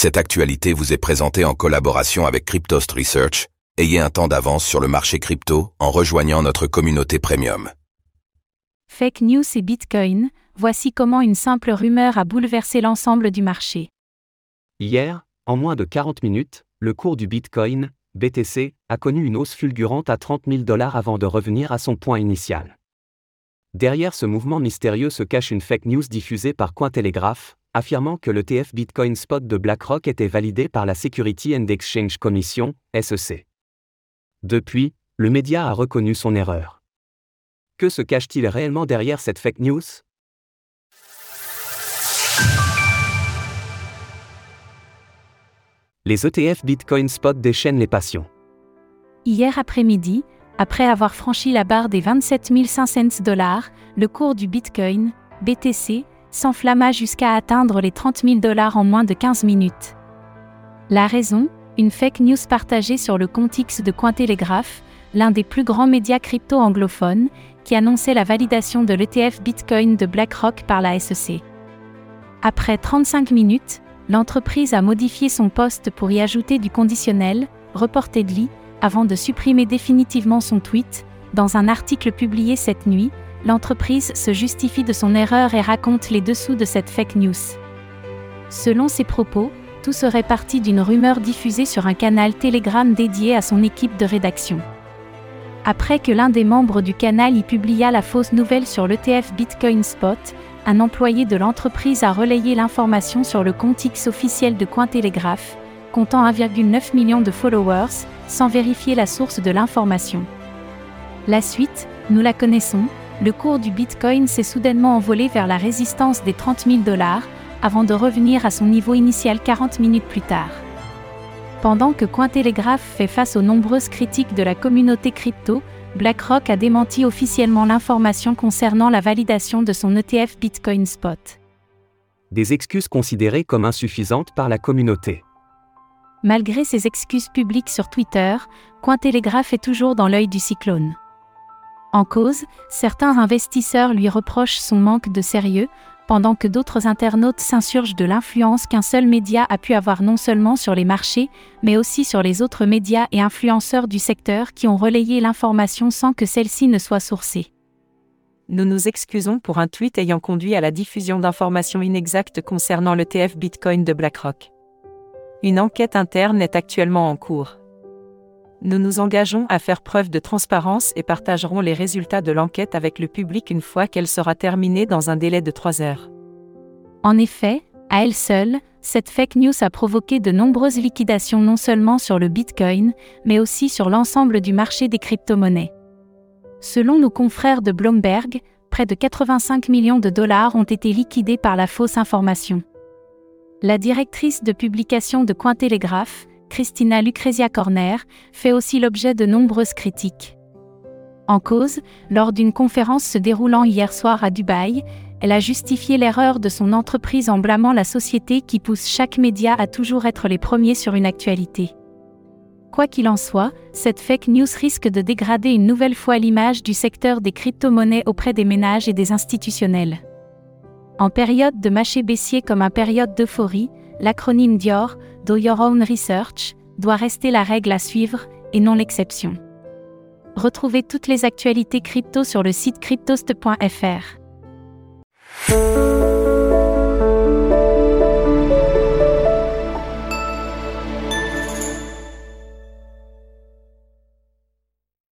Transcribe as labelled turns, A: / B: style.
A: Cette actualité vous est présentée en collaboration avec Cryptost Research. Ayez un temps d'avance sur le marché crypto en rejoignant notre communauté premium.
B: Fake news et Bitcoin, voici comment une simple rumeur a bouleversé l'ensemble du marché.
C: Hier, en moins de 40 minutes, le cours du Bitcoin, BTC, a connu une hausse fulgurante à 30 000 dollars avant de revenir à son point initial. Derrière ce mouvement mystérieux se cache une fake news diffusée par Cointelegraph, affirmant que l'ETF Bitcoin Spot de BlackRock était validé par la Security and Exchange Commission, SEC. Depuis, le média a reconnu son erreur. Que se cache-t-il réellement derrière cette fake news? Les ETF Bitcoin Spot déchaînent les passions.
B: Hier après-midi, après avoir franchi la barre des 27 500 dollars, le cours du Bitcoin, BTC, s'enflamma jusqu'à atteindre les 30 000 dollars en moins de 15 minutes. La raison Une fake news partagée sur le compte X de Cointelegraph, l'un des plus grands médias crypto anglophones, qui annonçait la validation de l'ETF Bitcoin de BlackRock par la SEC. Après 35 minutes, l'entreprise a modifié son poste pour y ajouter du conditionnel, reportedly, avant de supprimer définitivement son tweet, dans un article publié cette nuit, l'entreprise se justifie de son erreur et raconte les dessous de cette fake news. Selon ses propos, tout serait parti d'une rumeur diffusée sur un canal Telegram dédié à son équipe de rédaction. Après que l'un des membres du canal y publia la fausse nouvelle sur l'ETF Bitcoin Spot, un employé de l'entreprise a relayé l'information sur le compte X officiel de Cointelegraph, comptant 1,9 million de followers, sans vérifier la source de l'information. La suite, nous la connaissons, le cours du Bitcoin s'est soudainement envolé vers la résistance des 30 000 dollars, avant de revenir à son niveau initial 40 minutes plus tard. Pendant que Cointelegraph fait face aux nombreuses critiques de la communauté crypto, BlackRock a démenti officiellement l'information concernant la validation de son ETF Bitcoin Spot.
C: Des excuses considérées comme insuffisantes par la communauté.
B: Malgré ses excuses publiques sur Twitter, Cointelegraph est toujours dans l'œil du cyclone. En cause, certains investisseurs lui reprochent son manque de sérieux, pendant que d'autres internautes s'insurgent de l'influence qu'un seul média a pu avoir non seulement sur les marchés, mais aussi sur les autres médias et influenceurs du secteur qui ont relayé l'information sans que celle-ci ne soit sourcée.
D: Nous nous excusons pour un tweet ayant conduit à la diffusion d'informations inexactes concernant l'ETF Bitcoin de BlackRock. Une enquête interne est actuellement en cours. Nous nous engageons à faire preuve de transparence et partagerons les résultats de l'enquête avec le public une fois qu'elle sera terminée dans un délai de 3 heures.
B: En effet, à elle seule, cette fake news a provoqué de nombreuses liquidations non seulement sur le Bitcoin, mais aussi sur l'ensemble du marché des crypto-monnaies. Selon nos confrères de Bloomberg, près de 85 millions de dollars ont été liquidés par la fausse information. La directrice de publication de Cointelegraph, Christina Lucrezia Corner, fait aussi l'objet de nombreuses critiques. En cause, lors d'une conférence se déroulant hier soir à Dubaï, elle a justifié l'erreur de son entreprise en blâmant la société qui pousse chaque média à toujours être les premiers sur une actualité. Quoi qu'il en soit, cette fake news risque de dégrader une nouvelle fois l'image du secteur des crypto-monnaies auprès des ménages et des institutionnels. En période de marché baissier comme en période d'euphorie, l'acronyme Dior, Do Your Own Research, doit rester la règle à suivre, et non l'exception. Retrouvez toutes les actualités crypto sur le site cryptost.fr.